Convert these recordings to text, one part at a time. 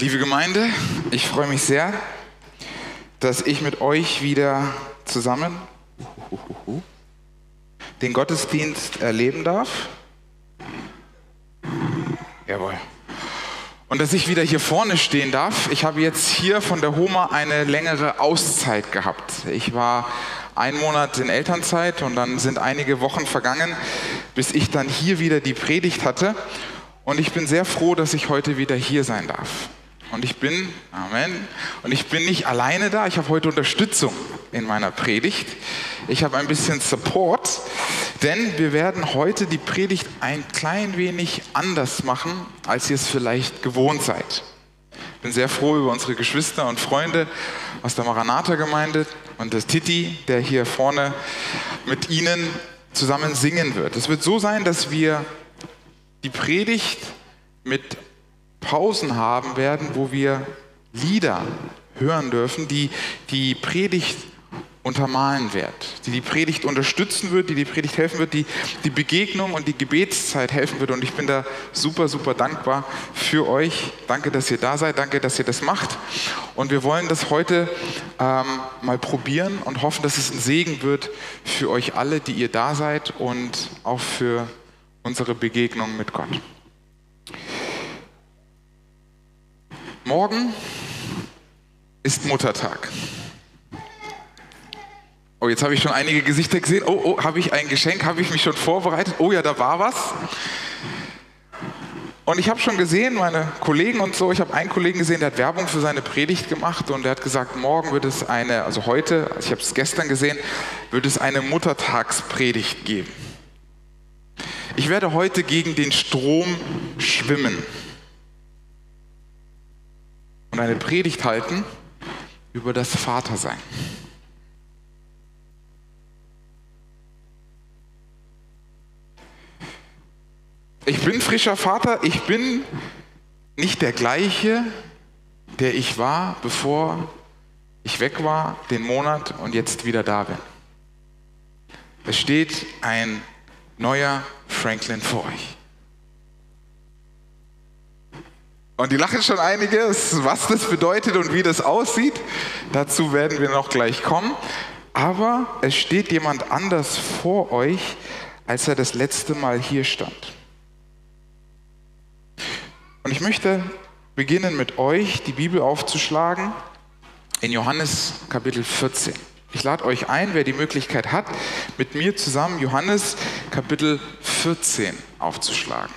Liebe Gemeinde, ich freue mich sehr, dass ich mit euch wieder zusammen den Gottesdienst erleben darf. Jawohl. Und dass ich wieder hier vorne stehen darf. Ich habe jetzt hier von der Homa eine längere Auszeit gehabt. Ich war einen Monat in Elternzeit und dann sind einige Wochen vergangen, bis ich dann hier wieder die Predigt hatte. Und ich bin sehr froh, dass ich heute wieder hier sein darf. Und ich bin, Amen, und ich bin nicht alleine da, ich habe heute Unterstützung in meiner Predigt. Ich habe ein bisschen Support, denn wir werden heute die Predigt ein klein wenig anders machen, als ihr es vielleicht gewohnt seid. Ich bin sehr froh über unsere Geschwister und Freunde aus der Maranatha-Gemeinde und das Titi, der hier vorne mit ihnen zusammen singen wird. Es wird so sein, dass wir die Predigt mit Pausen haben werden, wo wir Lieder hören dürfen, die die Predigt untermalen wird, die die Predigt unterstützen wird, die die Predigt helfen wird, die die Begegnung und die Gebetszeit helfen wird. Und ich bin da super, super dankbar für euch. Danke, dass ihr da seid. Danke, dass ihr das macht. Und wir wollen das heute ähm, mal probieren und hoffen, dass es ein Segen wird für euch alle, die ihr da seid und auch für unsere Begegnung mit Gott. Morgen ist Muttertag. Oh, jetzt habe ich schon einige Gesichter gesehen. Oh, oh, habe ich ein Geschenk? Habe ich mich schon vorbereitet? Oh ja, da war was. Und ich habe schon gesehen, meine Kollegen und so, ich habe einen Kollegen gesehen, der hat Werbung für seine Predigt gemacht und der hat gesagt, morgen wird es eine, also heute, also ich habe es gestern gesehen, wird es eine Muttertagspredigt geben. Ich werde heute gegen den Strom schwimmen und eine Predigt halten über das Vatersein. Ich bin frischer Vater, ich bin nicht der gleiche, der ich war, bevor ich weg war, den Monat und jetzt wieder da bin. Es steht ein neuer Franklin vor euch. Und die lachen schon einige, was das bedeutet und wie das aussieht. Dazu werden wir noch gleich kommen. Aber es steht jemand anders vor euch, als er das letzte Mal hier stand. Und ich möchte beginnen mit euch, die Bibel aufzuschlagen in Johannes Kapitel 14. Ich lade euch ein, wer die Möglichkeit hat, mit mir zusammen Johannes Kapitel 14 aufzuschlagen.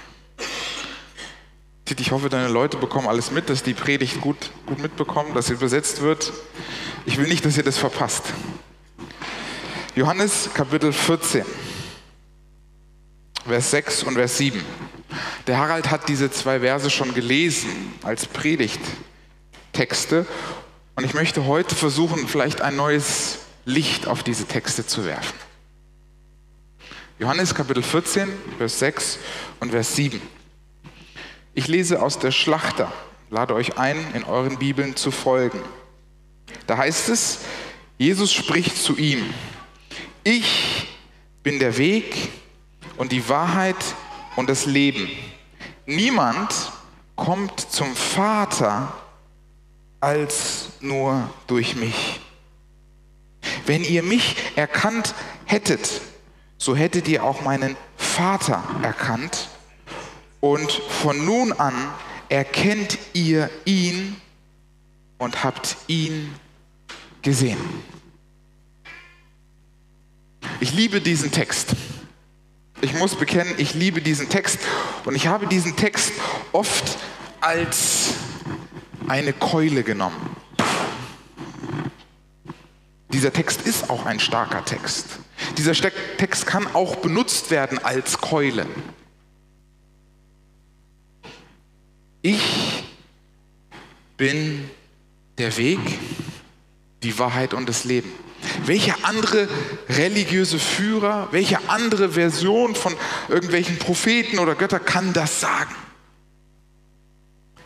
Ich hoffe, deine Leute bekommen alles mit, dass die Predigt gut, gut mitbekommen, dass sie übersetzt wird. Ich will nicht, dass ihr das verpasst. Johannes Kapitel 14, Vers 6 und Vers 7. Der Harald hat diese zwei Verse schon gelesen als Predigttexte und ich möchte heute versuchen, vielleicht ein neues Licht auf diese Texte zu werfen. Johannes Kapitel 14, Vers 6 und Vers 7. Ich lese aus der Schlachter, lade euch ein, in euren Bibeln zu folgen. Da heißt es, Jesus spricht zu ihm, ich bin der Weg und die Wahrheit und das Leben. Niemand kommt zum Vater als nur durch mich. Wenn ihr mich erkannt hättet, so hättet ihr auch meinen Vater erkannt. Und von nun an erkennt ihr ihn und habt ihn gesehen. Ich liebe diesen Text. Ich muss bekennen, ich liebe diesen Text und ich habe diesen Text oft als eine Keule genommen. Dieser Text ist auch ein starker Text. Dieser Text kann auch benutzt werden als Keule. Ich bin der Weg, die Wahrheit und das Leben. Welche andere religiöse Führer, welche andere Version von irgendwelchen Propheten oder Götter kann das sagen?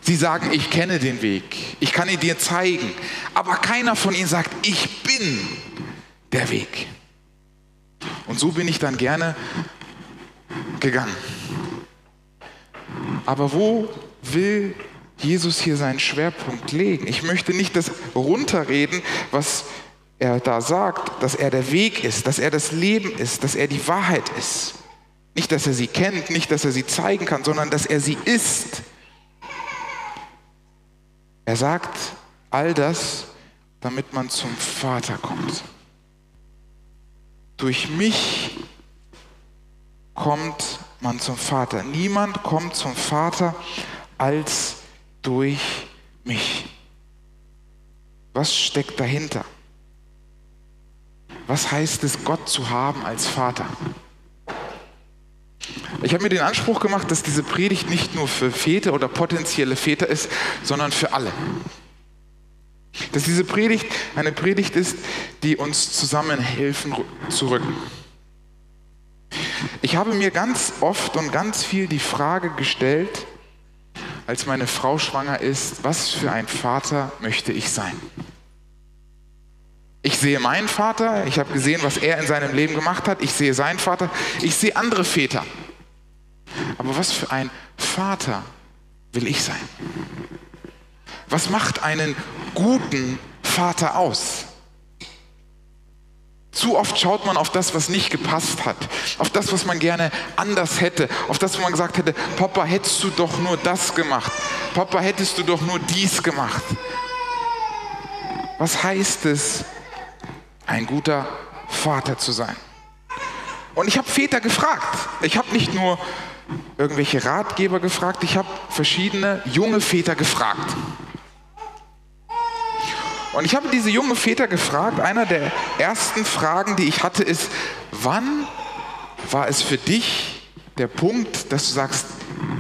Sie sagen, ich kenne den Weg, ich kann ihn dir zeigen, aber keiner von ihnen sagt, ich bin der Weg. Und so bin ich dann gerne gegangen. Aber wo will Jesus hier seinen Schwerpunkt legen. Ich möchte nicht das runterreden, was er da sagt, dass er der Weg ist, dass er das Leben ist, dass er die Wahrheit ist. Nicht, dass er sie kennt, nicht, dass er sie zeigen kann, sondern dass er sie ist. Er sagt all das, damit man zum Vater kommt. Durch mich kommt man zum Vater. Niemand kommt zum Vater als durch mich. Was steckt dahinter? Was heißt es, Gott zu haben als Vater? Ich habe mir den Anspruch gemacht, dass diese Predigt nicht nur für Väter oder potenzielle Väter ist, sondern für alle. Dass diese Predigt eine Predigt ist, die uns zusammenhelfen zu rücken. Ich habe mir ganz oft und ganz viel die Frage gestellt, als meine Frau schwanger ist, was für ein Vater möchte ich sein? Ich sehe meinen Vater, ich habe gesehen, was er in seinem Leben gemacht hat, ich sehe seinen Vater, ich sehe andere Väter. Aber was für ein Vater will ich sein? Was macht einen guten Vater aus? Zu oft schaut man auf das, was nicht gepasst hat, auf das, was man gerne anders hätte, auf das, wo man gesagt hätte, Papa, hättest du doch nur das gemacht, Papa, hättest du doch nur dies gemacht. Was heißt es, ein guter Vater zu sein? Und ich habe Väter gefragt. Ich habe nicht nur irgendwelche Ratgeber gefragt, ich habe verschiedene junge Väter gefragt. Und ich habe diese junge Väter gefragt, einer der ersten Fragen, die ich hatte, ist, wann war es für dich der Punkt, dass du sagst,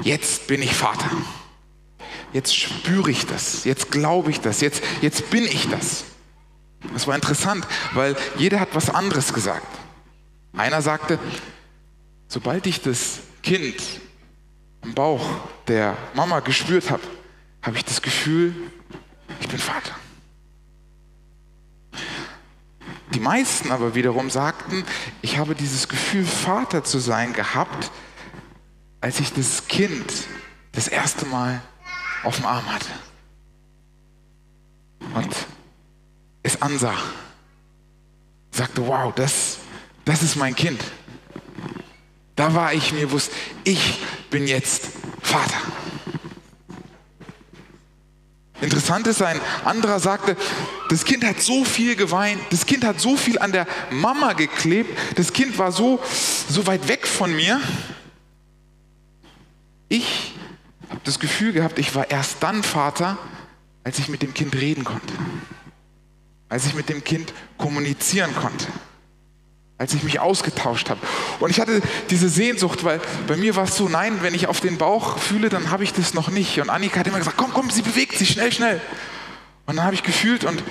jetzt bin ich Vater. Jetzt spüre ich das, jetzt glaube ich das, jetzt, jetzt bin ich das. Das war interessant, weil jeder hat was anderes gesagt. Einer sagte, sobald ich das Kind im Bauch der Mama gespürt habe, habe ich das Gefühl, ich bin Vater. Die meisten aber wiederum sagten, ich habe dieses Gefühl, Vater zu sein gehabt, als ich das Kind das erste Mal auf dem Arm hatte und es ansah. Sagte, wow, das, das ist mein Kind. Da war ich mir bewusst, ich bin jetzt Vater. Interessant ist, ein anderer sagte, das Kind hat so viel geweint, das Kind hat so viel an der Mama geklebt, das Kind war so, so weit weg von mir. Ich habe das Gefühl gehabt, ich war erst dann Vater, als ich mit dem Kind reden konnte, als ich mit dem Kind kommunizieren konnte als ich mich ausgetauscht habe. Und ich hatte diese Sehnsucht, weil bei mir war es so, nein, wenn ich auf den Bauch fühle, dann habe ich das noch nicht. Und Annika hat immer gesagt, komm, komm, sie bewegt sich, schnell, schnell. Und dann habe ich gefühlt und,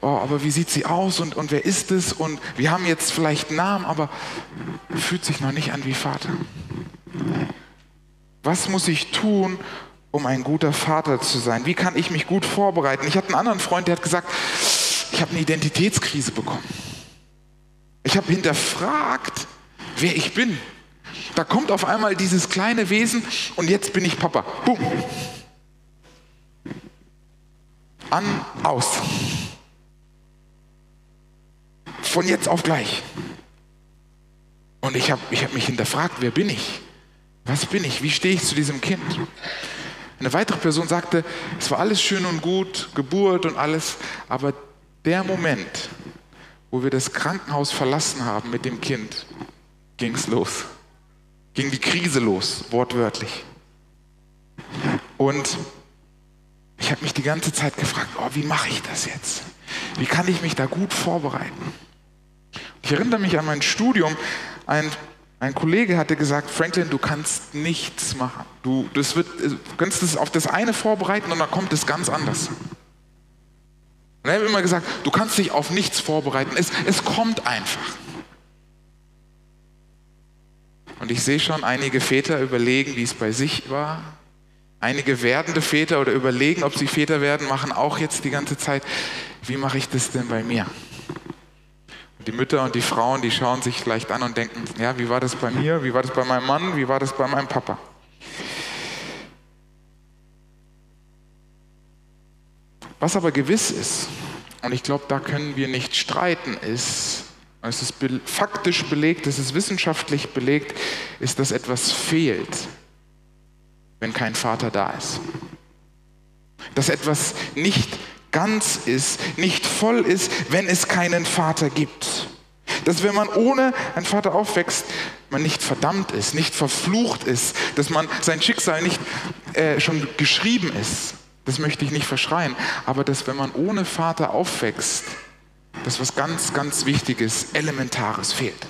oh, aber wie sieht sie aus und, und wer ist es? Und wir haben jetzt vielleicht einen Namen, aber fühlt sich noch nicht an wie Vater. Was muss ich tun, um ein guter Vater zu sein? Wie kann ich mich gut vorbereiten? Ich hatte einen anderen Freund, der hat gesagt, ich habe eine Identitätskrise bekommen. Ich habe hinterfragt, wer ich bin. Da kommt auf einmal dieses kleine Wesen und jetzt bin ich Papa. Boom. An, aus. Von jetzt auf gleich. Und ich habe ich hab mich hinterfragt, wer bin ich? Was bin ich? Wie stehe ich zu diesem Kind? Eine weitere Person sagte, es war alles schön und gut, Geburt und alles, aber der Moment, wo wir das Krankenhaus verlassen haben mit dem Kind, ging es los. Ging die Krise los, wortwörtlich. Und ich habe mich die ganze Zeit gefragt, oh, wie mache ich das jetzt? Wie kann ich mich da gut vorbereiten? Ich erinnere mich an mein Studium. Ein, ein Kollege hatte gesagt, Franklin, du kannst nichts machen. Du, das wird, du kannst es auf das eine vorbereiten und dann kommt es ganz anders. Und er hat immer gesagt, du kannst dich auf nichts vorbereiten. Es, es kommt einfach. Und ich sehe schon einige Väter überlegen, wie es bei sich war. Einige werdende Väter oder überlegen, ob sie Väter werden, machen auch jetzt die ganze Zeit, wie mache ich das denn bei mir? Und die Mütter und die Frauen, die schauen sich vielleicht an und denken, ja, wie war das bei mir? Wie war das bei meinem Mann? Wie war das bei meinem Papa? Was aber gewiss ist, und ich glaube, da können wir nicht streiten, ist, es ist faktisch belegt, es ist wissenschaftlich belegt, ist, dass etwas fehlt, wenn kein Vater da ist. Dass etwas nicht ganz ist, nicht voll ist, wenn es keinen Vater gibt. Dass wenn man ohne einen Vater aufwächst, man nicht verdammt ist, nicht verflucht ist, dass man sein Schicksal nicht äh, schon geschrieben ist. Das möchte ich nicht verschreien. Aber dass wenn man ohne Vater aufwächst, dass was ganz, ganz Wichtiges, Elementares fehlt.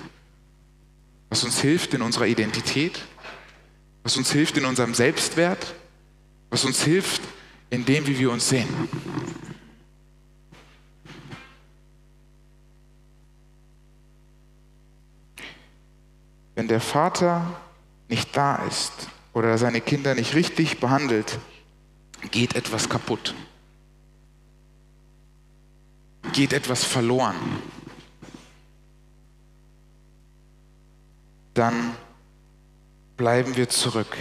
Was uns hilft in unserer Identität, was uns hilft in unserem Selbstwert, was uns hilft in dem, wie wir uns sehen. Wenn der Vater nicht da ist oder seine Kinder nicht richtig behandelt, geht etwas kaputt. Geht etwas verloren. Dann bleiben wir zurück.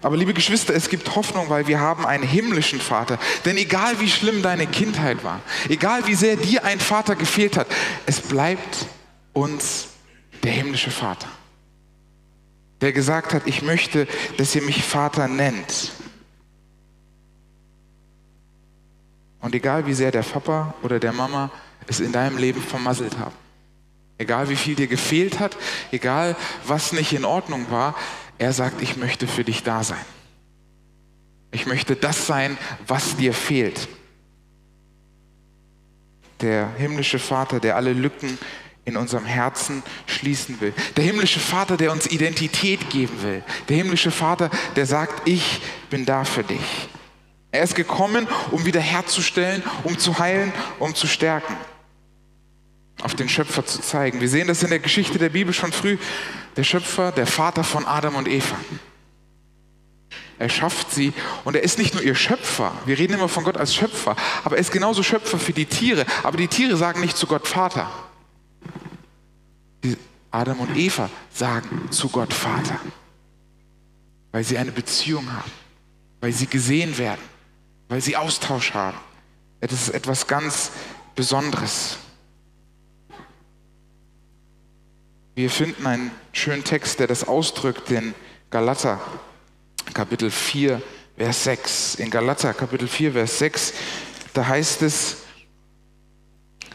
Aber liebe Geschwister, es gibt Hoffnung, weil wir haben einen himmlischen Vater. Denn egal wie schlimm deine Kindheit war, egal wie sehr dir ein Vater gefehlt hat, es bleibt uns der himmlische Vater der gesagt hat, ich möchte, dass ihr mich Vater nennt. Und egal wie sehr der Papa oder der Mama es in deinem Leben vermasselt haben, egal wie viel dir gefehlt hat, egal was nicht in Ordnung war, er sagt, ich möchte für dich da sein. Ich möchte das sein, was dir fehlt. Der himmlische Vater, der alle Lücken in unserem Herzen schließen will. Der himmlische Vater, der uns Identität geben will. Der himmlische Vater, der sagt, ich bin da für dich. Er ist gekommen, um wiederherzustellen, um zu heilen, um zu stärken. Auf den Schöpfer zu zeigen. Wir sehen das in der Geschichte der Bibel schon früh. Der Schöpfer, der Vater von Adam und Eva. Er schafft sie und er ist nicht nur ihr Schöpfer. Wir reden immer von Gott als Schöpfer, aber er ist genauso Schöpfer für die Tiere. Aber die Tiere sagen nicht zu Gott Vater. Adam und Eva sagen zu Gott Vater, weil sie eine Beziehung haben, weil sie gesehen werden, weil sie Austausch haben. Das ist etwas ganz Besonderes. Wir finden einen schönen Text, der das ausdrückt in Galater Kapitel 4, Vers 6. In Galater Kapitel 4, Vers 6, da heißt es,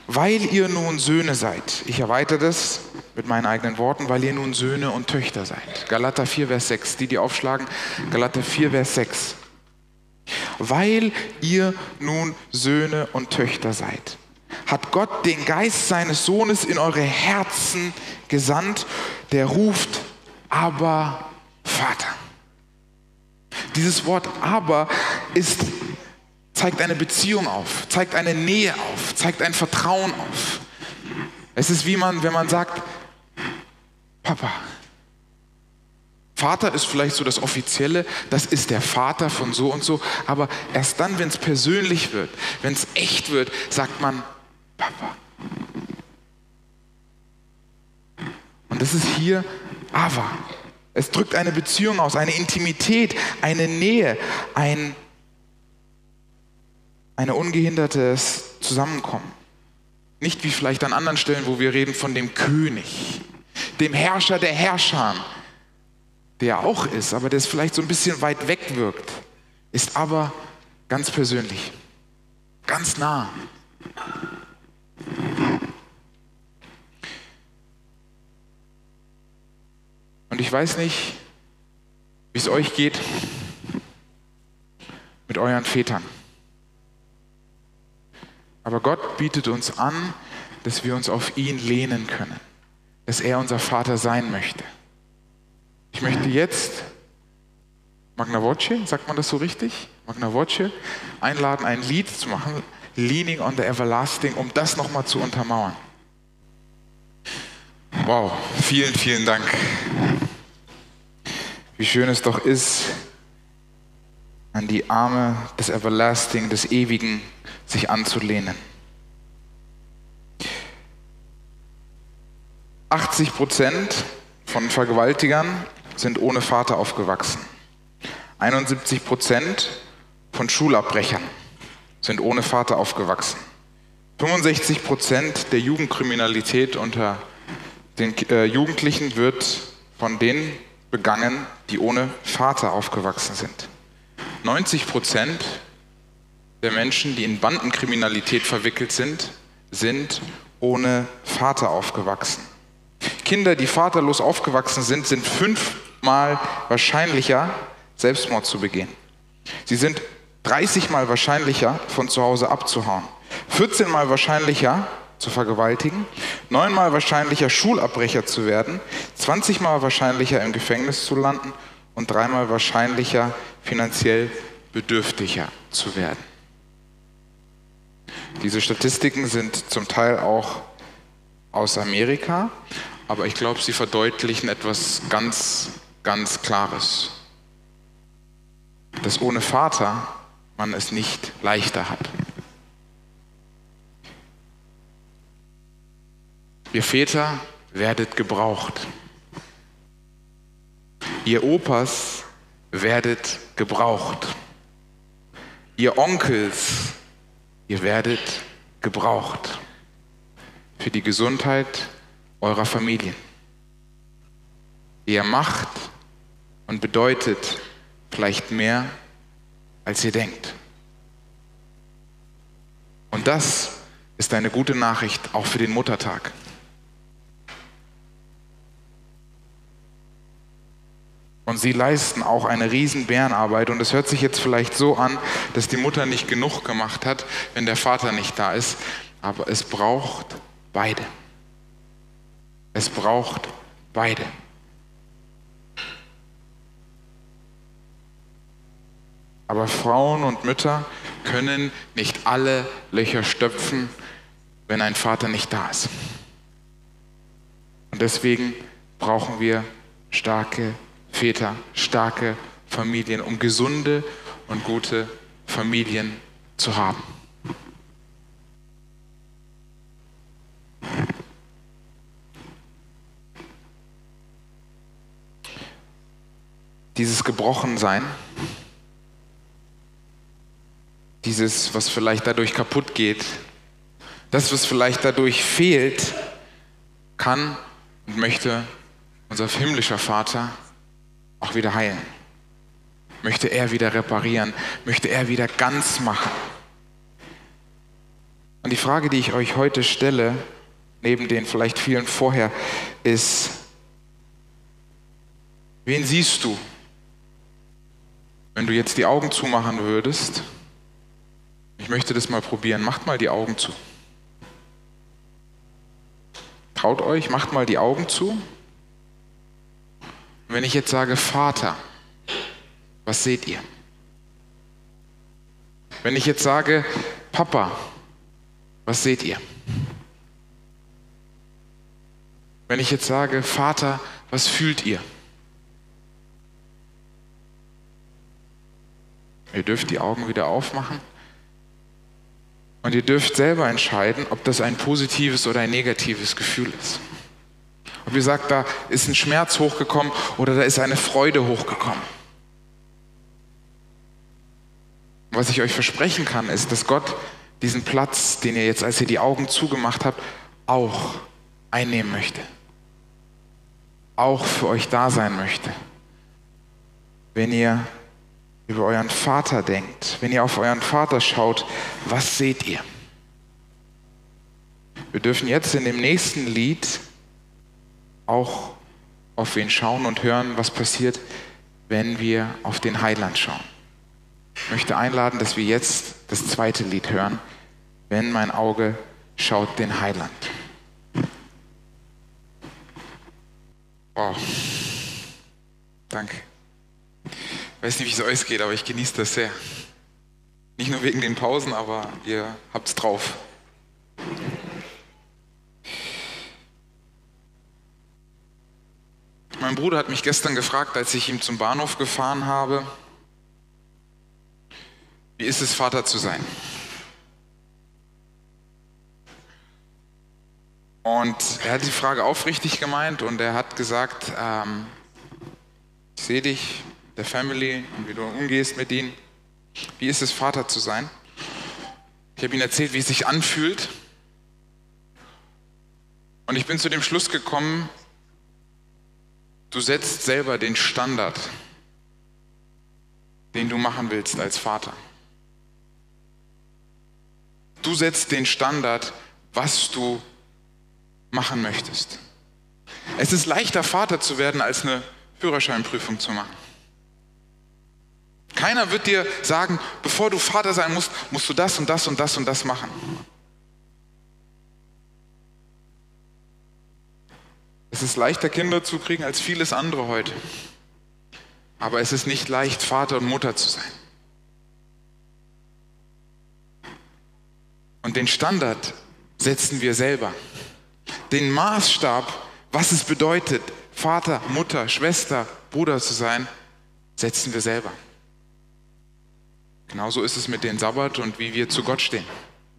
weil ihr nun Söhne seid, ich erweitere das mit meinen eigenen Worten, weil ihr nun Söhne und Töchter seid. Galater 4, Vers 6, die, die aufschlagen, Galater 4, Vers 6. Weil ihr nun Söhne und Töchter seid, hat Gott den Geist seines Sohnes in eure Herzen gesandt, der ruft, aber Vater. Dieses Wort aber ist zeigt eine Beziehung auf, zeigt eine Nähe auf, zeigt ein Vertrauen auf. Es ist wie man, wenn man sagt, Papa. Vater ist vielleicht so das Offizielle, das ist der Vater von so und so, aber erst dann, wenn es persönlich wird, wenn es echt wird, sagt man Papa. Und das ist hier Ava. Es drückt eine Beziehung aus, eine Intimität, eine Nähe, ein eine ungehindertes Zusammenkommen. Nicht wie vielleicht an anderen Stellen, wo wir reden von dem König, dem Herrscher der Herrscher, der auch ist, aber der es vielleicht so ein bisschen weit weg wirkt, ist aber ganz persönlich, ganz nah. Und ich weiß nicht, wie es euch geht mit euren Vätern. Aber Gott bietet uns an, dass wir uns auf ihn lehnen können, dass er unser Vater sein möchte. Ich möchte jetzt Magna Voce, sagt man das so richtig? Magna Voce, einladen, ein Lied zu machen, Leaning on the Everlasting, um das nochmal zu untermauern. Wow, vielen, vielen Dank. Wie schön es doch ist, an die Arme des Everlasting, des Ewigen sich anzulehnen. 80 Prozent von Vergewaltigern sind ohne Vater aufgewachsen. 71 Prozent von Schulabbrechern sind ohne Vater aufgewachsen. 65 Prozent der Jugendkriminalität unter den äh, Jugendlichen wird von denen begangen, die ohne Vater aufgewachsen sind. 90 Prozent der Menschen, die in Bandenkriminalität verwickelt sind, sind ohne Vater aufgewachsen. Kinder, die vaterlos aufgewachsen sind, sind fünfmal wahrscheinlicher, Selbstmord zu begehen. Sie sind 30 mal wahrscheinlicher, von zu Hause abzuhauen. 14 mal wahrscheinlicher, zu vergewaltigen, 9 mal wahrscheinlicher, Schulabbrecher zu werden, 20 mal wahrscheinlicher, im Gefängnis zu landen und dreimal wahrscheinlicher, finanziell bedürftiger zu werden. Diese Statistiken sind zum Teil auch aus Amerika, aber ich glaube, sie verdeutlichen etwas ganz, ganz Klares. Dass ohne Vater man es nicht leichter hat. Ihr Väter werdet gebraucht. Ihr Opas werdet gebraucht. Ihr Onkels, ihr werdet gebraucht für die Gesundheit eurer Familien. Ihr macht und bedeutet vielleicht mehr, als ihr denkt. Und das ist eine gute Nachricht auch für den Muttertag. Und sie leisten auch eine riesen Bärenarbeit. Und es hört sich jetzt vielleicht so an, dass die Mutter nicht genug gemacht hat, wenn der Vater nicht da ist. Aber es braucht beide. Es braucht beide. Aber Frauen und Mütter können nicht alle Löcher stopfen, wenn ein Vater nicht da ist. Und deswegen brauchen wir starke Väter, starke Familien, um gesunde und gute Familien zu haben. Dieses Gebrochensein, dieses, was vielleicht dadurch kaputt geht, das, was vielleicht dadurch fehlt, kann und möchte unser himmlischer Vater auch wieder heilen. Möchte er wieder reparieren, möchte er wieder ganz machen. Und die Frage, die ich euch heute stelle, neben den vielleicht vielen vorher, ist, wen siehst du, wenn du jetzt die Augen zumachen würdest? Ich möchte das mal probieren. Macht mal die Augen zu. Traut euch, macht mal die Augen zu. Und wenn ich jetzt sage Vater, was seht ihr? Wenn ich jetzt sage Papa, was seht ihr? Wenn ich jetzt sage Vater, was fühlt ihr? Ihr dürft die Augen wieder aufmachen. Und ihr dürft selber entscheiden, ob das ein positives oder ein negatives Gefühl ist. Ob ihr sagt, da ist ein Schmerz hochgekommen oder da ist eine Freude hochgekommen. Was ich euch versprechen kann, ist, dass Gott diesen Platz, den ihr jetzt, als ihr die Augen zugemacht habt, auch einnehmen möchte. Auch für euch da sein möchte. Wenn ihr über euren Vater denkt, wenn ihr auf euren Vater schaut, was seht ihr? Wir dürfen jetzt in dem nächsten Lied auch auf wen schauen und hören, was passiert, wenn wir auf den Heiland schauen. Ich möchte einladen, dass wir jetzt das zweite Lied hören, wenn mein Auge schaut den Heiland. Oh, danke. Ich weiß nicht, wie es euch geht, aber ich genieße das sehr. Nicht nur wegen den Pausen, aber ihr habt es drauf. Mein Bruder hat mich gestern gefragt, als ich ihm zum Bahnhof gefahren habe, wie ist es, Vater zu sein? Und er hat die Frage aufrichtig gemeint und er hat gesagt, ähm, ich sehe dich, der Family und wie du umgehst mit ihnen. Wie ist es, Vater zu sein? Ich habe ihnen erzählt, wie es sich anfühlt. Und ich bin zu dem Schluss gekommen, du setzt selber den Standard, den du machen willst als Vater. Du setzt den Standard, was du machen möchtest. Es ist leichter, Vater zu werden, als eine Führerscheinprüfung zu machen. Keiner wird dir sagen, bevor du Vater sein musst, musst du das und das und das und das machen. Ist leichter, Kinder zu kriegen als vieles andere heute. Aber es ist nicht leicht, Vater und Mutter zu sein. Und den Standard setzen wir selber. Den Maßstab, was es bedeutet, Vater, Mutter, Schwester, Bruder zu sein, setzen wir selber. Genauso ist es mit dem Sabbat und wie wir zu Gott stehen.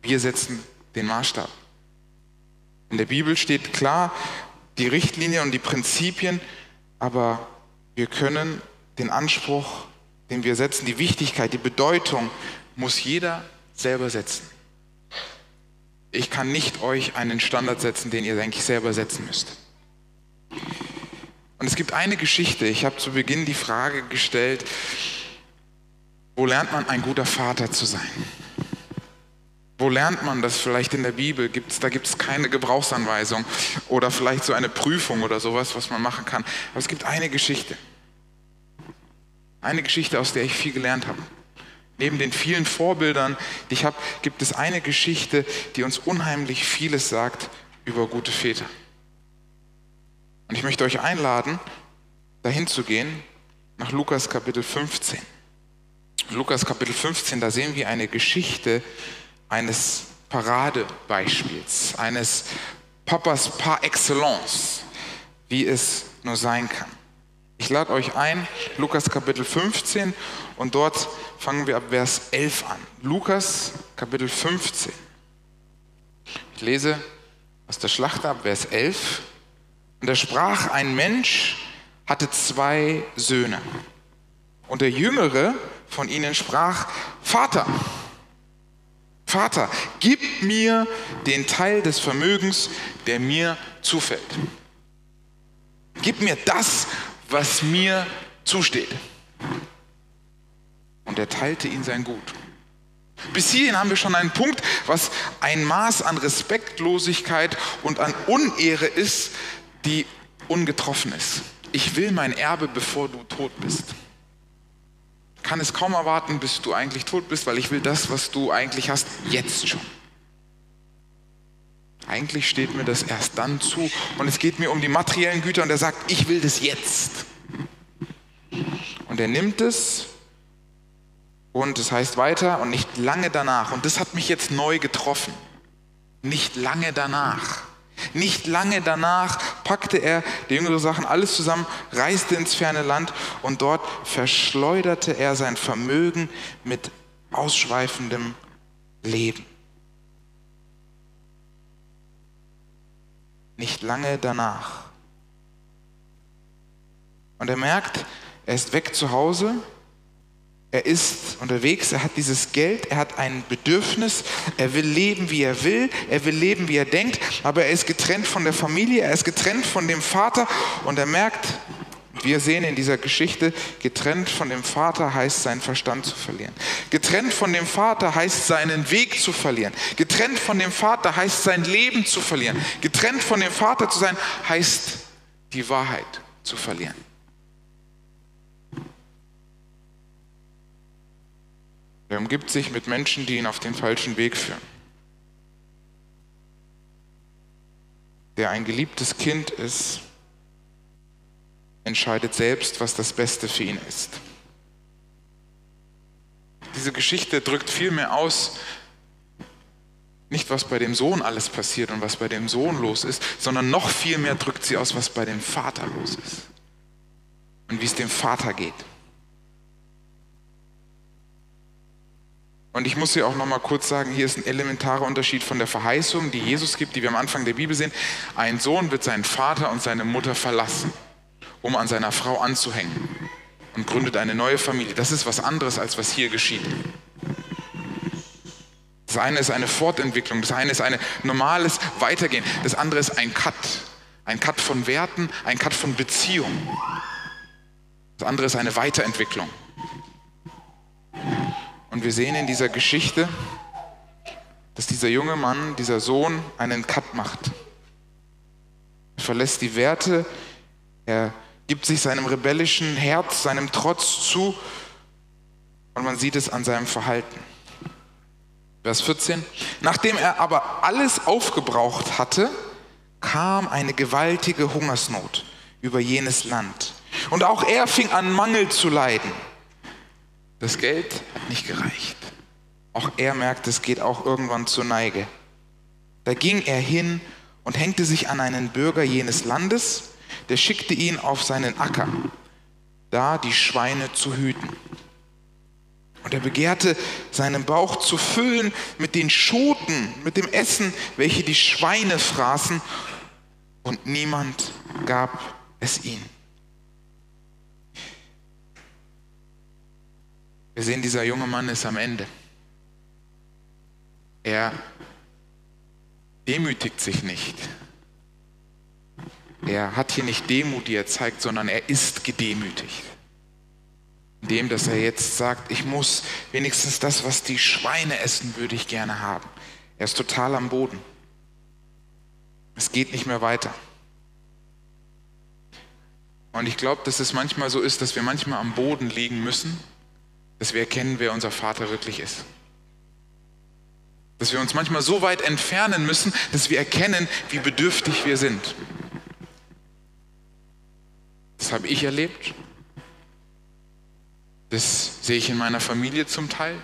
Wir setzen den Maßstab. In der Bibel steht klar die Richtlinie und die Prinzipien, aber wir können den Anspruch, den wir setzen, die Wichtigkeit, die Bedeutung, muss jeder selber setzen. Ich kann nicht euch einen Standard setzen, den ihr eigentlich selber setzen müsst. Und es gibt eine Geschichte, ich habe zu Beginn die Frage gestellt, wo lernt man ein guter Vater zu sein? Wo lernt man das vielleicht in der Bibel? Gibt's, da gibt es keine Gebrauchsanweisung oder vielleicht so eine Prüfung oder sowas, was man machen kann. Aber es gibt eine Geschichte. Eine Geschichte, aus der ich viel gelernt habe. Neben den vielen Vorbildern, die ich habe, gibt es eine Geschichte, die uns unheimlich vieles sagt über gute Väter. Und ich möchte euch einladen, dahin zu gehen, nach Lukas Kapitel 15. Lukas Kapitel 15, da sehen wir eine Geschichte eines Paradebeispiels, eines Papas par excellence, wie es nur sein kann. Ich lade euch ein, Lukas Kapitel 15 und dort fangen wir ab Vers 11 an. Lukas Kapitel 15. Ich lese aus der Schlacht ab Vers 11. Und er sprach, ein Mensch hatte zwei Söhne. Und der Jüngere von ihnen sprach, Vater, Vater, gib mir den Teil des Vermögens, der mir zufällt. Gib mir das, was mir zusteht. Und er teilte ihn sein Gut. Bis hierhin haben wir schon einen Punkt, was ein Maß an Respektlosigkeit und an Unehre ist, die ungetroffen ist. Ich will mein Erbe, bevor du tot bist. Kann es kaum erwarten, bis du eigentlich tot bist, weil ich will das, was du eigentlich hast, jetzt schon. Eigentlich steht mir das erst dann zu und es geht mir um die materiellen Güter und er sagt, ich will das jetzt. Und er nimmt es und es heißt weiter und nicht lange danach. Und das hat mich jetzt neu getroffen. Nicht lange danach. Nicht lange danach packte er die jüngeren Sachen alles zusammen, reiste ins ferne Land und dort verschleuderte er sein Vermögen mit ausschweifendem Leben. Nicht lange danach. Und er merkt, er ist weg zu Hause, er ist unterwegs, er hat dieses Geld, er hat ein Bedürfnis, er will leben, wie er will, er will leben, wie er denkt, aber er ist getrennt von der Familie, er ist getrennt von dem Vater und er merkt, wir sehen in dieser Geschichte, getrennt von dem Vater heißt seinen Verstand zu verlieren. Getrennt von dem Vater heißt seinen Weg zu verlieren. Getrennt von dem Vater heißt sein Leben zu verlieren. Getrennt von dem Vater zu sein heißt die Wahrheit zu verlieren. Er umgibt sich mit Menschen, die ihn auf den falschen Weg führen. Der ein geliebtes Kind ist, entscheidet selbst, was das Beste für ihn ist. Diese Geschichte drückt viel mehr aus, nicht was bei dem Sohn alles passiert und was bei dem Sohn los ist, sondern noch viel mehr drückt sie aus, was bei dem Vater los ist und wie es dem Vater geht. Und ich muss hier auch noch mal kurz sagen, hier ist ein elementarer Unterschied von der Verheißung, die Jesus gibt, die wir am Anfang der Bibel sehen. Ein Sohn wird seinen Vater und seine Mutter verlassen, um an seiner Frau anzuhängen und gründet eine neue Familie. Das ist was anderes, als was hier geschieht. Das eine ist eine Fortentwicklung, das eine ist ein normales Weitergehen, das andere ist ein Cut. Ein Cut von Werten, ein Cut von Beziehungen. Das andere ist eine Weiterentwicklung. Und wir sehen in dieser Geschichte, dass dieser junge Mann, dieser Sohn einen Cut macht. Er verlässt die Werte, er gibt sich seinem rebellischen Herz, seinem Trotz zu und man sieht es an seinem Verhalten. Vers 14. Nachdem er aber alles aufgebraucht hatte, kam eine gewaltige Hungersnot über jenes Land. Und auch er fing an, Mangel zu leiden. Das Geld hat nicht gereicht. Auch er merkt, es geht auch irgendwann zur Neige. Da ging er hin und hängte sich an einen Bürger jenes Landes, der schickte ihn auf seinen Acker, da die Schweine zu hüten. Und er begehrte, seinen Bauch zu füllen mit den Schoten, mit dem Essen, welche die Schweine fraßen, und niemand gab es ihm. Wir sehen, dieser junge Mann ist am Ende. Er demütigt sich nicht. Er hat hier nicht Demut, die er zeigt, sondern er ist gedemütigt. Indem, dass er jetzt sagt, ich muss wenigstens das, was die Schweine essen, würde ich gerne haben. Er ist total am Boden. Es geht nicht mehr weiter. Und ich glaube, dass es manchmal so ist, dass wir manchmal am Boden liegen müssen, dass wir erkennen, wer unser Vater wirklich ist. Dass wir uns manchmal so weit entfernen müssen, dass wir erkennen, wie bedürftig wir sind. Das habe ich erlebt. Das sehe ich in meiner Familie zum Teil.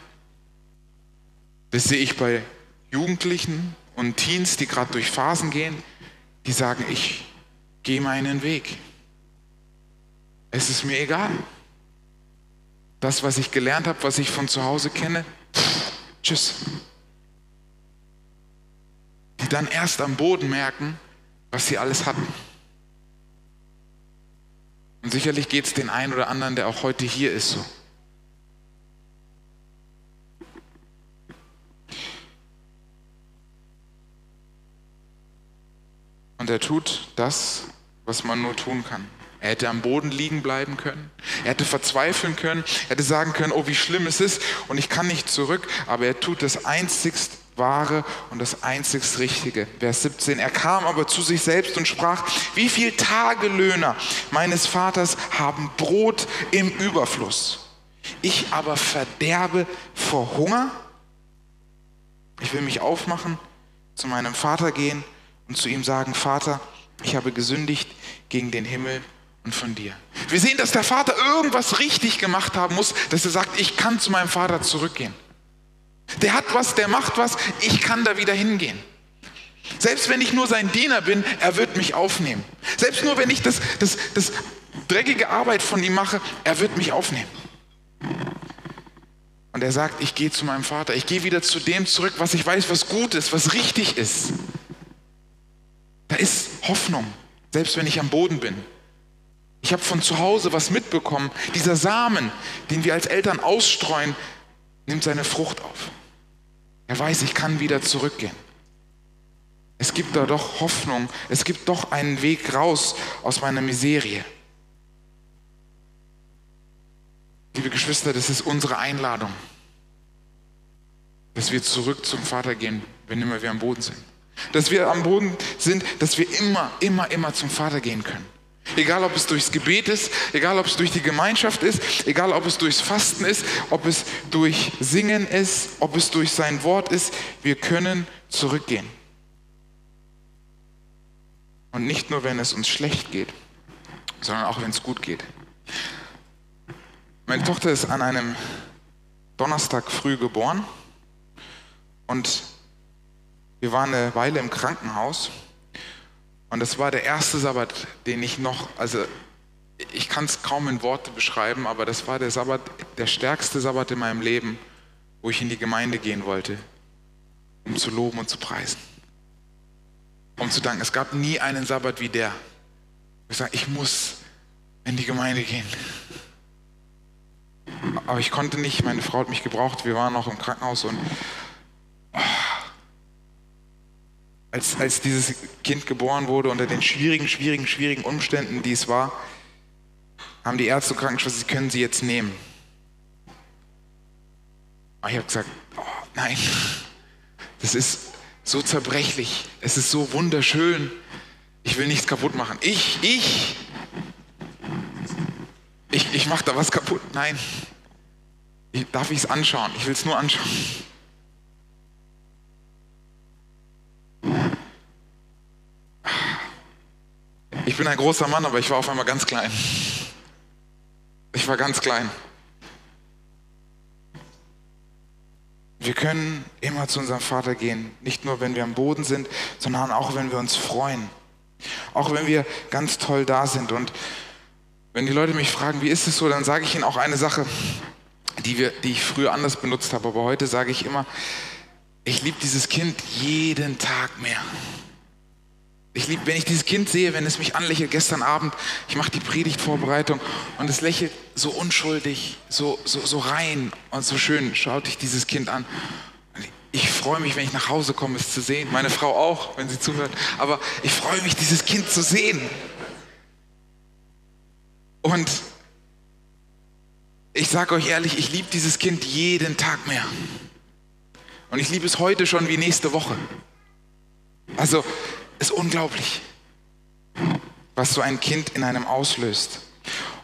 Das sehe ich bei Jugendlichen und Teens, die gerade durch Phasen gehen, die sagen, ich gehe meinen Weg. Es ist mir egal. Das, was ich gelernt habe, was ich von zu Hause kenne, tschüss die dann erst am Boden merken, was sie alles hatten. Und sicherlich geht es den einen oder anderen, der auch heute hier ist, so. Und er tut das, was man nur tun kann. Er hätte am Boden liegen bleiben können. Er hätte verzweifeln können. Er hätte sagen können, oh, wie schlimm es ist und ich kann nicht zurück. Aber er tut das einzigst wahre und das einzigst Richtige. Vers 17. Er kam aber zu sich selbst und sprach, wie viel Tagelöhner meines Vaters haben Brot im Überfluss. Ich aber verderbe vor Hunger. Ich will mich aufmachen, zu meinem Vater gehen und zu ihm sagen, Vater, ich habe gesündigt gegen den Himmel von dir. Wir sehen, dass der Vater irgendwas richtig gemacht haben muss, dass er sagt, ich kann zu meinem Vater zurückgehen. Der hat was, der macht was, ich kann da wieder hingehen. Selbst wenn ich nur sein Diener bin, er wird mich aufnehmen. Selbst nur wenn ich das, das, das dreckige Arbeit von ihm mache, er wird mich aufnehmen. Und er sagt, ich gehe zu meinem Vater, ich gehe wieder zu dem zurück, was ich weiß, was gut ist, was richtig ist. Da ist Hoffnung, selbst wenn ich am Boden bin. Ich habe von zu Hause was mitbekommen. Dieser Samen, den wir als Eltern ausstreuen, nimmt seine Frucht auf. Er weiß, ich kann wieder zurückgehen. Es gibt da doch Hoffnung. Es gibt doch einen Weg raus aus meiner Miserie. Liebe Geschwister, das ist unsere Einladung, dass wir zurück zum Vater gehen, wenn immer wir am Boden sind. Dass wir am Boden sind, dass wir immer, immer, immer zum Vater gehen können. Egal, ob es durchs Gebet ist, egal, ob es durch die Gemeinschaft ist, egal, ob es durchs Fasten ist, ob es durch Singen ist, ob es durch sein Wort ist, wir können zurückgehen. Und nicht nur, wenn es uns schlecht geht, sondern auch, wenn es gut geht. Meine Tochter ist an einem Donnerstag früh geboren und wir waren eine Weile im Krankenhaus und das war der erste Sabbat, den ich noch, also ich kann es kaum in Worte beschreiben, aber das war der Sabbat, der stärkste Sabbat in meinem Leben, wo ich in die Gemeinde gehen wollte, um zu loben und zu preisen. Um zu danken. Es gab nie einen Sabbat wie der. Ich sage, ich muss in die Gemeinde gehen. Aber ich konnte nicht, meine Frau hat mich gebraucht, wir waren noch im Krankenhaus und als, als dieses Kind geboren wurde, unter den schwierigen, schwierigen, schwierigen Umständen, die es war, haben die Ärzte und Krankenschwestern, sie können sie jetzt nehmen. Aber ich habe gesagt, oh, nein, das ist so zerbrechlich, es ist so wunderschön, ich will nichts kaputt machen. Ich, ich, ich, ich mache da was kaputt. Nein, ich, darf ich es anschauen? Ich will es nur anschauen. Ich bin ein großer Mann, aber ich war auf einmal ganz klein. Ich war ganz klein. Wir können immer zu unserem Vater gehen, nicht nur wenn wir am Boden sind, sondern auch wenn wir uns freuen. Auch wenn wir ganz toll da sind. Und wenn die Leute mich fragen, wie ist es so, dann sage ich ihnen auch eine Sache, die, wir, die ich früher anders benutzt habe. Aber heute sage ich immer, ich liebe dieses Kind jeden Tag mehr. Ich liebe, wenn ich dieses Kind sehe, wenn es mich anlächelt, gestern Abend, ich mache die Predigtvorbereitung und es lächelt so unschuldig, so, so, so rein und so schön, schaut ich dieses Kind an. Ich freue mich, wenn ich nach Hause komme, es zu sehen. Meine Frau auch, wenn sie zuhört. Aber ich freue mich, dieses Kind zu sehen. Und ich sage euch ehrlich, ich liebe dieses Kind jeden Tag mehr. Und ich liebe es heute schon wie nächste Woche. Also ist unglaublich, was so ein Kind in einem auslöst.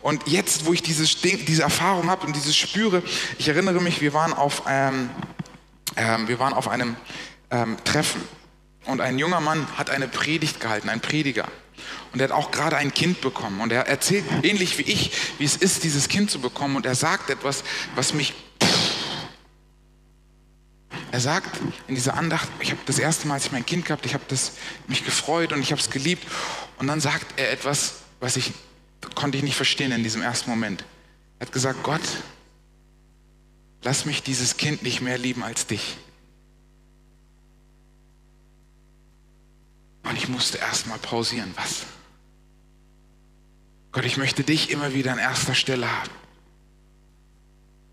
Und jetzt, wo ich dieses Ding, diese Erfahrung habe und dieses spüre, ich erinnere mich, wir waren auf, ähm, ähm, wir waren auf einem ähm, Treffen und ein junger Mann hat eine Predigt gehalten, ein Prediger. Und er hat auch gerade ein Kind bekommen. Und er erzählt ähnlich wie ich, wie es ist, dieses Kind zu bekommen. Und er sagt etwas, was mich er sagt in dieser Andacht, ich habe das erste Mal, als ich mein Kind gehabt, ich habe mich gefreut und ich habe es geliebt. Und dann sagt er etwas, was ich konnte ich nicht verstehen in diesem ersten Moment. Er hat gesagt, Gott, lass mich dieses Kind nicht mehr lieben als dich. Und ich musste erst mal pausieren. Was? Gott, ich möchte dich immer wieder an erster Stelle haben.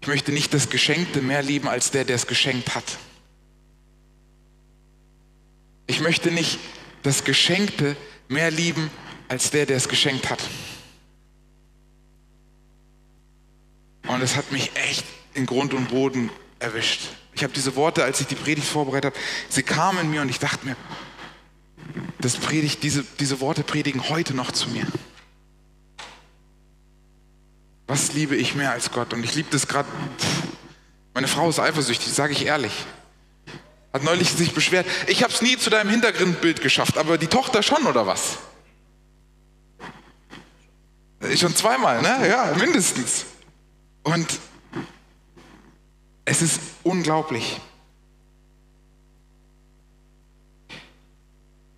Ich möchte nicht das Geschenkte mehr lieben als der, der es geschenkt hat. Ich möchte nicht das Geschenkte mehr lieben als der, der es geschenkt hat. Und es hat mich echt in Grund und Boden erwischt. Ich habe diese Worte, als ich die Predigt vorbereitet habe, sie kamen mir und ich dachte mir, das predigt, diese, diese Worte predigen heute noch zu mir. Was liebe ich mehr als Gott? Und ich liebe das gerade. Meine Frau ist eifersüchtig, sage ich ehrlich. Hat neulich sich beschwert, ich habe es nie zu deinem Hintergrundbild geschafft, aber die Tochter schon oder was? Schon zweimal, ne? Ja, mindestens. Und es ist unglaublich.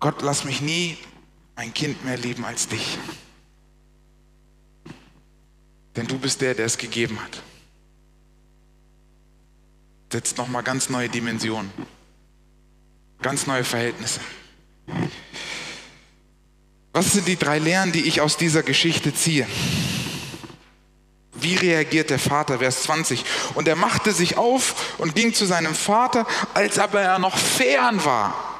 Gott, lass mich nie ein Kind mehr lieben als dich. Denn du bist der, der es gegeben hat. Setzt nochmal ganz neue Dimensionen, ganz neue Verhältnisse. Was sind die drei Lehren, die ich aus dieser Geschichte ziehe? Wie reagiert der Vater? Vers 20. Und er machte sich auf und ging zu seinem Vater, als aber er noch fern war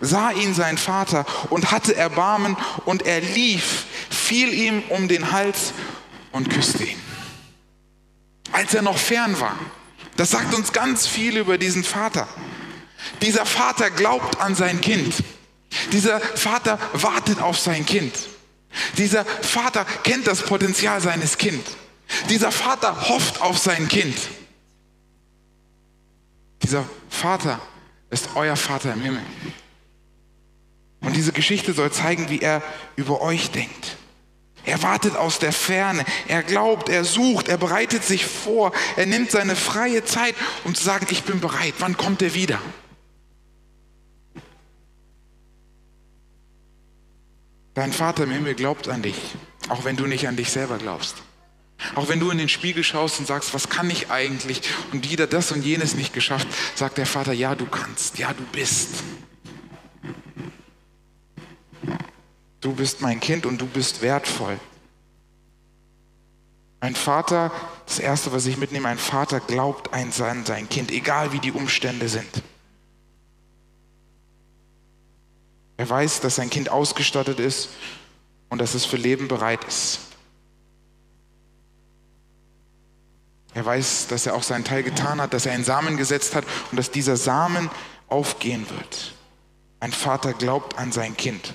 sah ihn sein Vater und hatte Erbarmen und er lief, fiel ihm um den Hals und küsste ihn. Als er noch fern war. Das sagt uns ganz viel über diesen Vater. Dieser Vater glaubt an sein Kind. Dieser Vater wartet auf sein Kind. Dieser Vater kennt das Potenzial seines Kindes. Dieser Vater hofft auf sein Kind. Dieser Vater ist euer Vater im Himmel. Und diese Geschichte soll zeigen, wie er über euch denkt. Er wartet aus der Ferne, er glaubt, er sucht, er bereitet sich vor, er nimmt seine freie Zeit, um zu sagen, ich bin bereit, wann kommt er wieder? Dein Vater im Himmel glaubt an dich, auch wenn du nicht an dich selber glaubst. Auch wenn du in den Spiegel schaust und sagst, was kann ich eigentlich und wieder das und jenes nicht geschafft, sagt der Vater, ja, du kannst, ja, du bist. Du bist mein Kind und du bist wertvoll. Ein Vater, das Erste, was ich mitnehme, ein Vater glaubt an sein, sein Kind, egal wie die Umstände sind. Er weiß, dass sein Kind ausgestattet ist und dass es für Leben bereit ist. Er weiß, dass er auch seinen Teil getan hat, dass er einen Samen gesetzt hat und dass dieser Samen aufgehen wird. Ein Vater glaubt an sein Kind.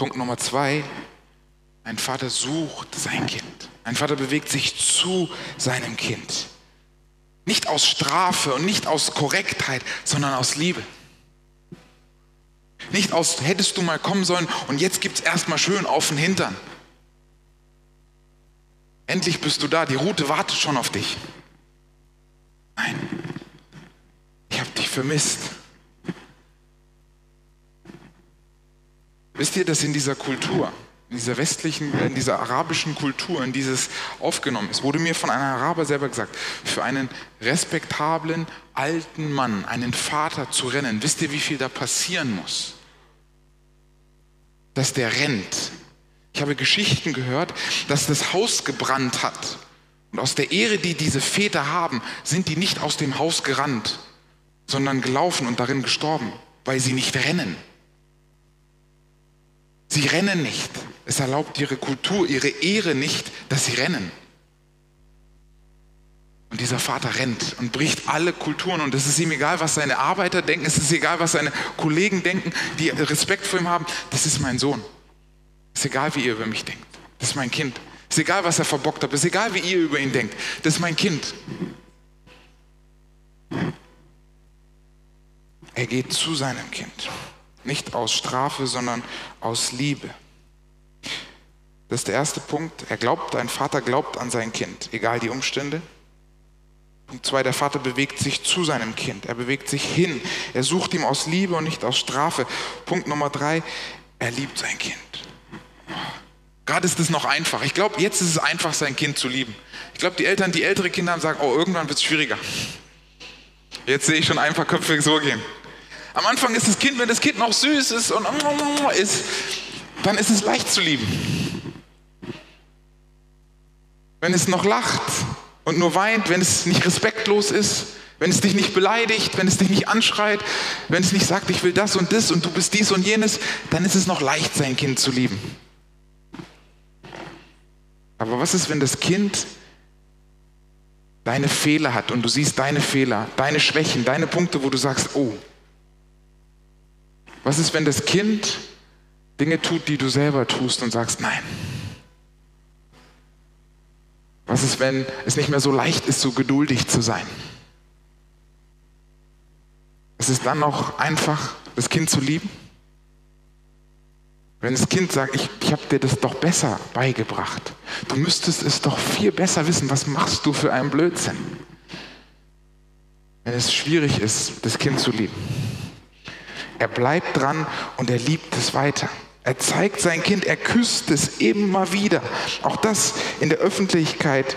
Punkt Nummer zwei, ein Vater sucht sein Kind. Ein Vater bewegt sich zu seinem Kind. Nicht aus Strafe und nicht aus Korrektheit, sondern aus Liebe. Nicht aus, hättest du mal kommen sollen und jetzt gibt es erstmal schön auf den Hintern. Endlich bist du da, die Route wartet schon auf dich. Nein, ich habe dich vermisst. Wisst ihr, dass in dieser Kultur, in dieser westlichen, in dieser arabischen Kultur, in dieses aufgenommen ist, wurde mir von einem Araber selber gesagt, für einen respektablen alten Mann, einen Vater zu rennen, wisst ihr, wie viel da passieren muss? Dass der rennt, ich habe Geschichten gehört, dass das Haus gebrannt hat. Und aus der Ehre, die diese Väter haben, sind die nicht aus dem Haus gerannt, sondern gelaufen und darin gestorben, weil sie nicht rennen. Sie rennen nicht. Es erlaubt ihre Kultur, ihre Ehre nicht, dass sie rennen. Und dieser Vater rennt und bricht alle Kulturen und es ist ihm egal, was seine Arbeiter denken, es ist egal, was seine Kollegen denken, die Respekt vor ihm haben. Das ist mein Sohn. Ist egal, wie ihr über mich denkt. Das ist mein Kind. Ist egal, was er verbockt hat. Ist egal, wie ihr über ihn denkt. Das ist mein Kind. Er geht zu seinem Kind. Nicht aus Strafe, sondern aus Liebe. Das ist der erste Punkt. Er glaubt, ein Vater glaubt an sein Kind, egal die Umstände. Punkt zwei, der Vater bewegt sich zu seinem Kind. Er bewegt sich hin. Er sucht ihm aus Liebe und nicht aus Strafe. Punkt Nummer drei, er liebt sein Kind. Gerade ist es noch einfach. Ich glaube, jetzt ist es einfach, sein Kind zu lieben. Ich glaube, die Eltern, die ältere Kinder haben, sagen, oh, irgendwann wird es schwieriger. Jetzt sehe ich schon einfach Köpfe so gehen. Am Anfang ist das Kind, wenn das Kind noch süß ist und ist, dann ist es leicht zu lieben. Wenn es noch lacht und nur weint, wenn es nicht respektlos ist, wenn es dich nicht beleidigt, wenn es dich nicht anschreit, wenn es nicht sagt, ich will das und das und du bist dies und jenes, dann ist es noch leicht, sein Kind zu lieben. Aber was ist, wenn das Kind deine Fehler hat und du siehst deine Fehler, deine Schwächen, deine Punkte, wo du sagst, oh. Was ist, wenn das Kind Dinge tut, die du selber tust und sagst, nein. Was ist, wenn es nicht mehr so leicht ist, so geduldig zu sein? Es ist dann noch einfach, das Kind zu lieben? Wenn das Kind sagt, ich, ich habe dir das doch besser beigebracht. Du müsstest es doch viel besser wissen. Was machst du für einen Blödsinn? Wenn es schwierig ist, das Kind zu lieben. Er bleibt dran und er liebt es weiter. Er zeigt sein Kind, er küsst es immer wieder. Auch das in der Öffentlichkeit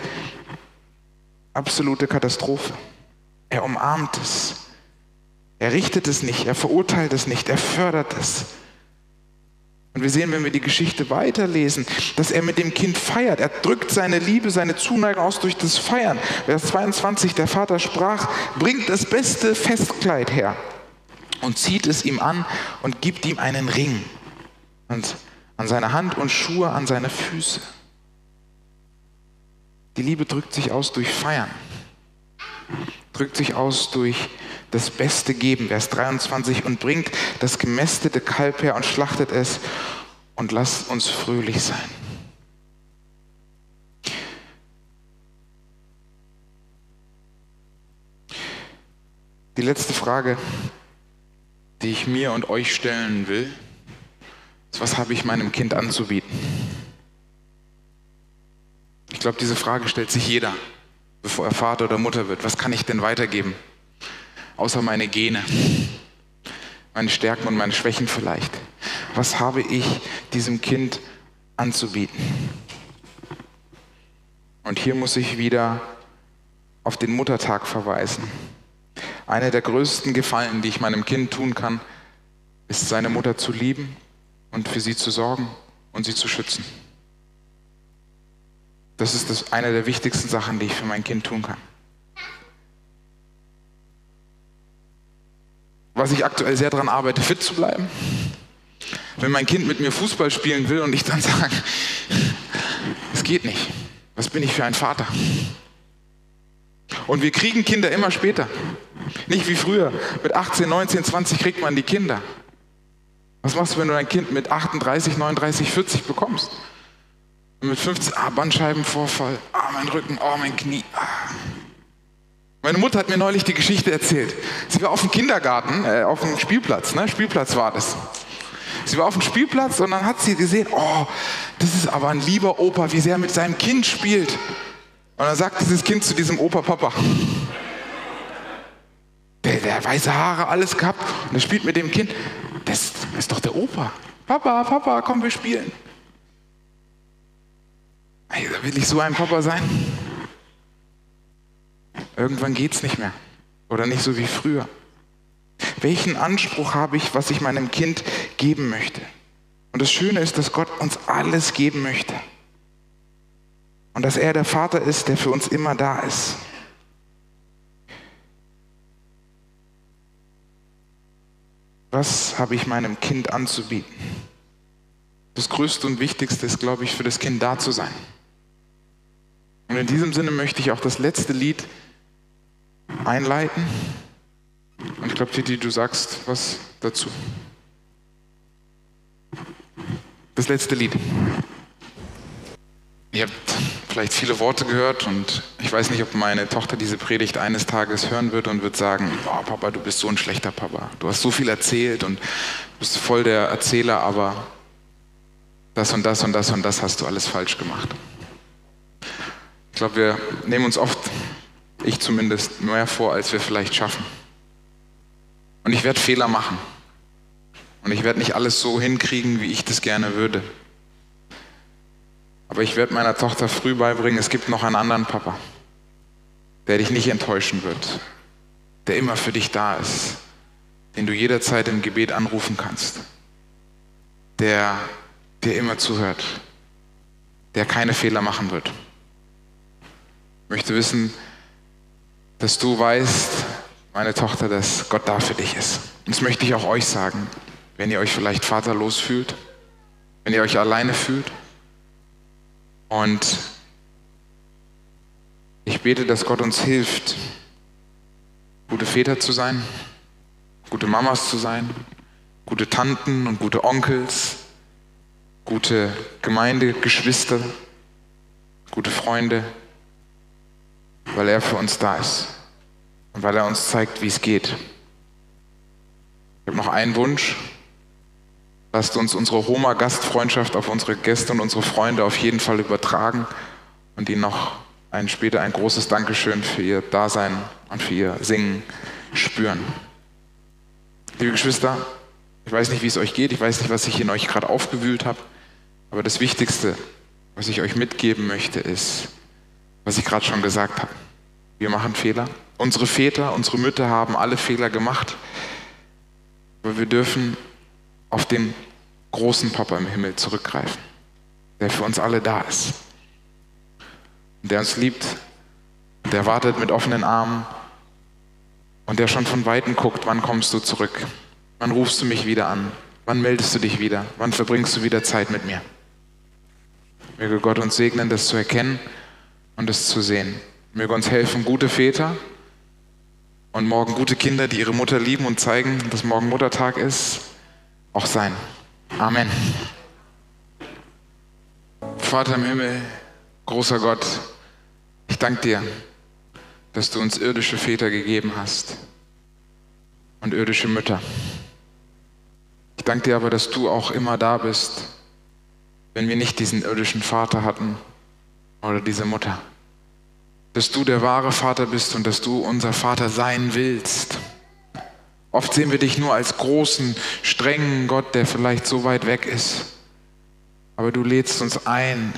absolute Katastrophe. Er umarmt es. Er richtet es nicht, er verurteilt es nicht, er fördert es. Und wir sehen, wenn wir die Geschichte weiterlesen, dass er mit dem Kind feiert. Er drückt seine Liebe, seine Zuneigung aus durch das Feiern. Vers 22, der Vater sprach, bringt das beste Festkleid her und zieht es ihm an und gibt ihm einen Ring und an seine Hand und Schuhe an seine Füße. Die Liebe drückt sich aus durch Feiern, drückt sich aus durch das Beste geben, Vers 23, und bringt das gemästete Kalb her und schlachtet es und lasst uns fröhlich sein. Die letzte Frage, die ich mir und euch stellen will, ist, was habe ich meinem Kind anzubieten? Ich glaube, diese Frage stellt sich jeder, bevor er Vater oder Mutter wird. Was kann ich denn weitergeben? außer meine Gene, meine Stärken und meine Schwächen vielleicht. Was habe ich diesem Kind anzubieten? Und hier muss ich wieder auf den Muttertag verweisen. Einer der größten Gefallen, die ich meinem Kind tun kann, ist seine Mutter zu lieben und für sie zu sorgen und sie zu schützen. Das ist das, eine der wichtigsten Sachen, die ich für mein Kind tun kann. Was ich aktuell sehr daran arbeite, fit zu bleiben. Wenn mein Kind mit mir Fußball spielen will und ich dann sage, es geht nicht. Was bin ich für ein Vater? Und wir kriegen Kinder immer später. Nicht wie früher. Mit 18, 19, 20 kriegt man die Kinder. Was machst du, wenn du dein Kind mit 38, 39, 40 bekommst? Und mit 15, ah, Bandscheibenvorfall, ah, mein Rücken, oh, mein Knie. Ah. Meine Mutter hat mir neulich die Geschichte erzählt. Sie war auf dem Kindergarten, äh, auf dem Spielplatz, ne? Spielplatz war das. Sie war auf dem Spielplatz und dann hat sie gesehen, oh, das ist aber ein lieber Opa, wie sehr er mit seinem Kind spielt. Und dann sagt dieses Kind zu diesem Opa, Papa, der, der weiße Haare, alles gehabt, und er spielt mit dem Kind, das ist doch der Opa. Papa, Papa, komm, wir spielen. Ey, da will ich so ein Papa sein. Irgendwann geht es nicht mehr. Oder nicht so wie früher. Welchen Anspruch habe ich, was ich meinem Kind geben möchte? Und das Schöne ist, dass Gott uns alles geben möchte. Und dass er der Vater ist, der für uns immer da ist. Was habe ich meinem Kind anzubieten? Das Größte und Wichtigste ist, glaube ich, für das Kind da zu sein. Und in diesem Sinne möchte ich auch das letzte Lied einleiten. Und ich glaube, Titi, du sagst was dazu. Das letzte Lied. Ihr habt vielleicht viele Worte gehört und ich weiß nicht, ob meine Tochter diese Predigt eines Tages hören wird und wird sagen, oh, Papa, du bist so ein schlechter Papa. Du hast so viel erzählt und bist voll der Erzähler, aber das und das und das und das hast du alles falsch gemacht. Ich glaube, wir nehmen uns oft, ich zumindest, mehr vor, als wir vielleicht schaffen. Und ich werde Fehler machen. Und ich werde nicht alles so hinkriegen, wie ich das gerne würde. Aber ich werde meiner Tochter früh beibringen, es gibt noch einen anderen Papa, der dich nicht enttäuschen wird, der immer für dich da ist, den du jederzeit im Gebet anrufen kannst, der dir immer zuhört, der keine Fehler machen wird. Ich möchte wissen, dass du weißt, meine Tochter, dass Gott da für dich ist. Und das möchte ich auch euch sagen, wenn ihr euch vielleicht vaterlos fühlt, wenn ihr euch alleine fühlt. Und ich bete, dass Gott uns hilft, gute Väter zu sein, gute Mamas zu sein, gute Tanten und gute Onkels, gute Gemeindegeschwister, gute Freunde, weil er für uns da ist und weil er uns zeigt, wie es geht. Ich habe noch einen Wunsch. Lasst uns unsere Homa-Gastfreundschaft auf unsere Gäste und unsere Freunde auf jeden Fall übertragen und ihnen noch ein, später ein großes Dankeschön für ihr Dasein und für ihr Singen spüren. Liebe Geschwister, ich weiß nicht, wie es euch geht, ich weiß nicht, was ich in euch gerade aufgewühlt habe, aber das Wichtigste, was ich euch mitgeben möchte, ist, was ich gerade schon gesagt habe. Wir machen Fehler. Unsere Väter, unsere Mütter haben alle Fehler gemacht. Aber wir dürfen auf den großen Papa im Himmel zurückgreifen, der für uns alle da ist. Der uns liebt, der wartet mit offenen Armen und der schon von Weitem guckt, wann kommst du zurück? Wann rufst du mich wieder an? Wann meldest du dich wieder? Wann verbringst du wieder Zeit mit mir? Möge Gott uns segnen, das zu erkennen und es zu sehen. Möge uns helfen, gute Väter und morgen gute Kinder, die ihre Mutter lieben und zeigen, dass morgen Muttertag ist, auch sein. Amen. Vater im Himmel, großer Gott, ich danke dir, dass du uns irdische Väter gegeben hast und irdische Mütter. Ich danke dir aber, dass du auch immer da bist, wenn wir nicht diesen irdischen Vater hatten oder diese Mutter dass du der wahre Vater bist und dass du unser Vater sein willst. Oft sehen wir dich nur als großen, strengen Gott, der vielleicht so weit weg ist. Aber du lädst uns ein,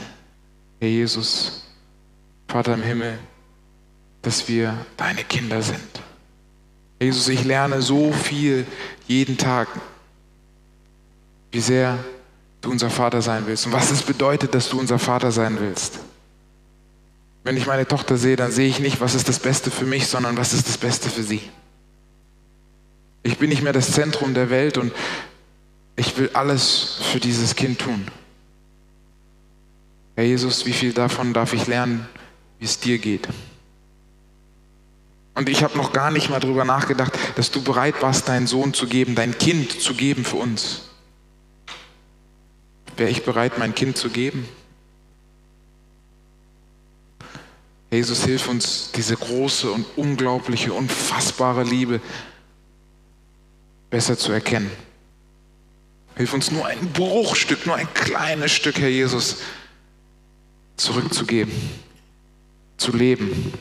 Herr Jesus, Vater im Himmel, dass wir deine Kinder sind. Jesus, ich lerne so viel jeden Tag, wie sehr du unser Vater sein willst und was es bedeutet, dass du unser Vater sein willst. Wenn ich meine Tochter sehe, dann sehe ich nicht, was ist das Beste für mich, sondern was ist das Beste für sie. Ich bin nicht mehr das Zentrum der Welt und ich will alles für dieses Kind tun. Herr Jesus, wie viel davon darf ich lernen, wie es dir geht? Und ich habe noch gar nicht mal darüber nachgedacht, dass du bereit warst, deinen Sohn zu geben, dein Kind zu geben für uns. Wäre ich bereit, mein Kind zu geben? Jesus, hilf uns, diese große und unglaubliche, unfassbare Liebe besser zu erkennen. Hilf uns nur ein Bruchstück, nur ein kleines Stück, Herr Jesus, zurückzugeben, zu leben.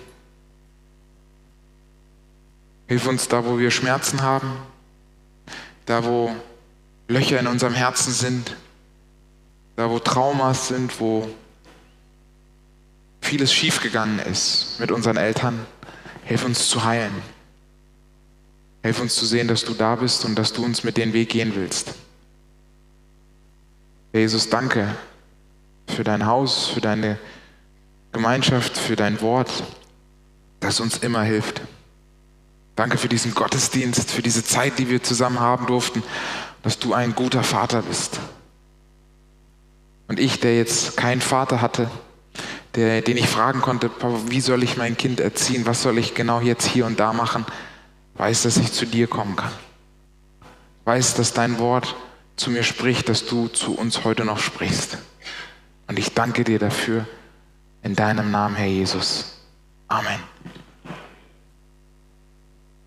Hilf uns da, wo wir Schmerzen haben, da, wo Löcher in unserem Herzen sind, da, wo Traumas sind, wo vieles schiefgegangen ist mit unseren Eltern. Hilf uns zu heilen. Hilf uns zu sehen, dass du da bist und dass du uns mit den Weg gehen willst. Jesus, danke für dein Haus, für deine Gemeinschaft, für dein Wort, das uns immer hilft. Danke für diesen Gottesdienst, für diese Zeit, die wir zusammen haben durften, dass du ein guter Vater bist. Und ich, der jetzt keinen Vater hatte, der, den ich fragen konnte, wie soll ich mein Kind erziehen, was soll ich genau jetzt hier und da machen, weiß, dass ich zu dir kommen kann. Weiß, dass dein Wort zu mir spricht, dass du zu uns heute noch sprichst. Und ich danke dir dafür in deinem Namen, Herr Jesus. Amen.